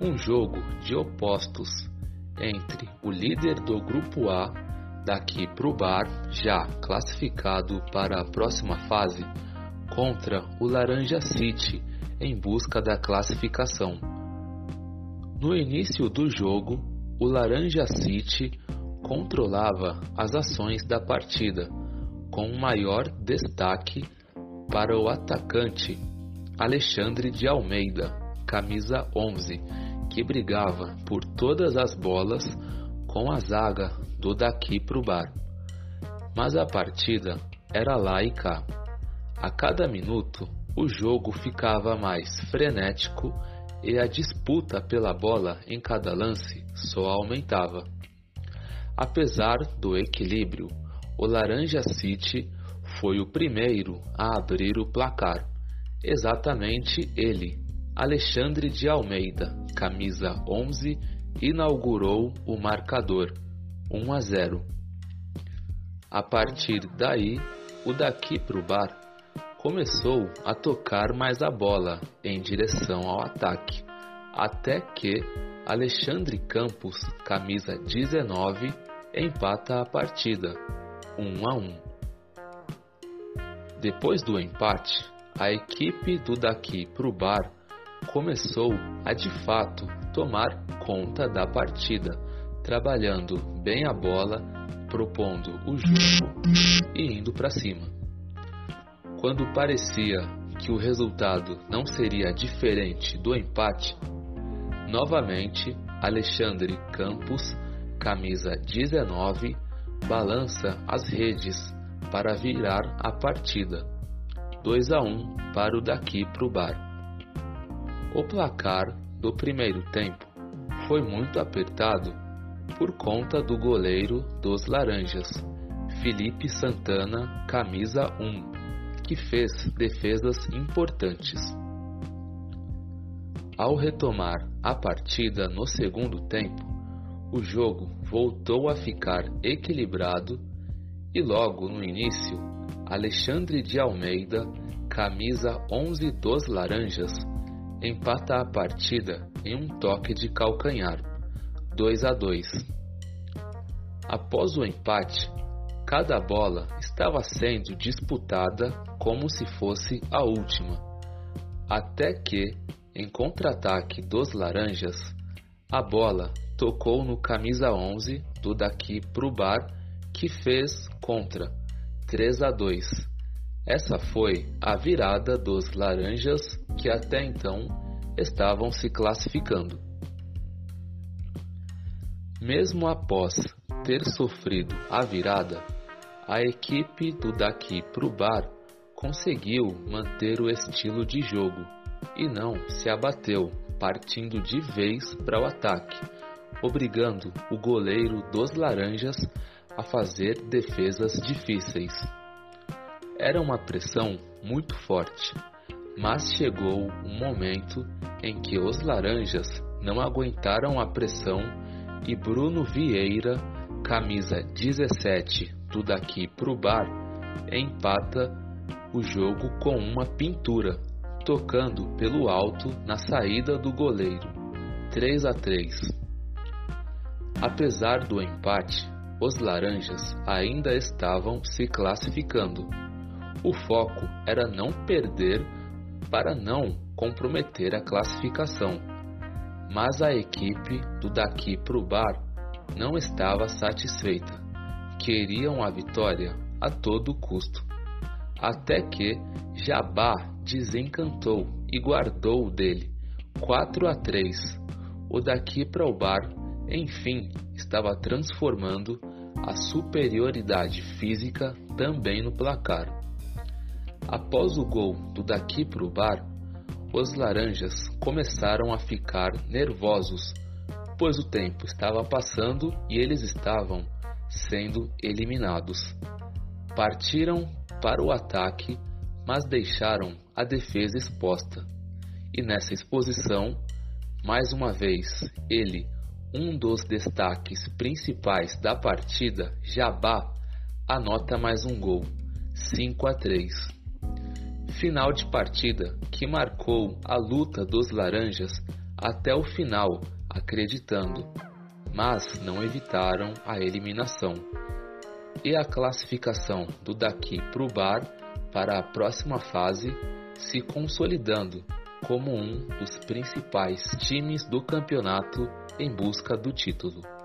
um jogo de opostos entre o líder do grupo A, daqui para o bar, já classificado para a próxima fase, contra o Laranja City em busca da classificação. No início do jogo, o Laranja City controlava as ações da partida, com maior destaque para o atacante Alexandre de Almeida, camisa 11, que brigava por todas as bolas com a zaga do daqui pro bar. Mas a partida era lá e cá. A cada minuto, o jogo ficava mais frenético e a disputa pela bola em cada lance só aumentava. Apesar do equilíbrio, o Laranja City foi o primeiro a abrir o placar. Exatamente ele, Alexandre de Almeida, camisa 11, inaugurou o marcador 1 a 0. A partir daí, o daqui pro bar começou a tocar mais a bola em direção ao ataque, até que Alexandre Campos, camisa 19, empata a partida, 1 a 1. Depois do empate, a equipe do daqui pro bar começou a de fato tomar conta da partida, trabalhando bem a bola, propondo o jogo e indo para cima. Quando parecia que o resultado não seria diferente do empate, novamente Alexandre Campos, camisa 19, balança as redes para virar a partida. 2 a 1 para o daqui pro bar. O placar do primeiro tempo foi muito apertado por conta do goleiro dos Laranjas, Felipe Santana, camisa 1, que fez defesas importantes. Ao retomar a partida no segundo tempo, o jogo voltou a ficar equilibrado e logo no início, Alexandre de Almeida, camisa 11 dos Laranjas, empata a partida em um toque de calcanhar, 2 a 2. Após o empate, cada bola estava sendo disputada como se fosse a última, até que, em contra-ataque dos Laranjas, a bola tocou no camisa 11 do daqui pro bar que fez contra 3 a 2 essa foi a virada dos laranjas que até então estavam se classificando. Mesmo após ter sofrido a virada, a equipe do daqui pro bar conseguiu manter o estilo de jogo e não se abateu, partindo de vez para o ataque, obrigando o goleiro dos laranjas a fazer defesas difíceis. Era uma pressão muito forte, mas chegou um momento em que os laranjas não aguentaram a pressão e Bruno Vieira, camisa 17 do daqui pro bar, empata o jogo com uma pintura, tocando pelo alto na saída do goleiro. 3 a 3. Apesar do empate, os laranjas ainda estavam se classificando o foco era não perder para não comprometer a classificação. Mas a equipe do daqui pro bar não estava satisfeita. Queriam a vitória a todo custo. Até que Jabá desencantou e guardou dele 4 a 3. O daqui para o bar, enfim, estava transformando a superioridade física também no placar. Após o gol do daqui pro bar, os laranjas começaram a ficar nervosos, pois o tempo estava passando e eles estavam sendo eliminados. Partiram para o ataque, mas deixaram a defesa exposta. E nessa exposição, mais uma vez, ele, um dos destaques principais da partida, Jabá, anota mais um gol, 5 a 3 final de partida que marcou a luta dos laranjas até o final, acreditando, mas não evitaram a eliminação. E a classificação do Daqui pro Bar para a próxima fase se consolidando como um dos principais times do campeonato em busca do título.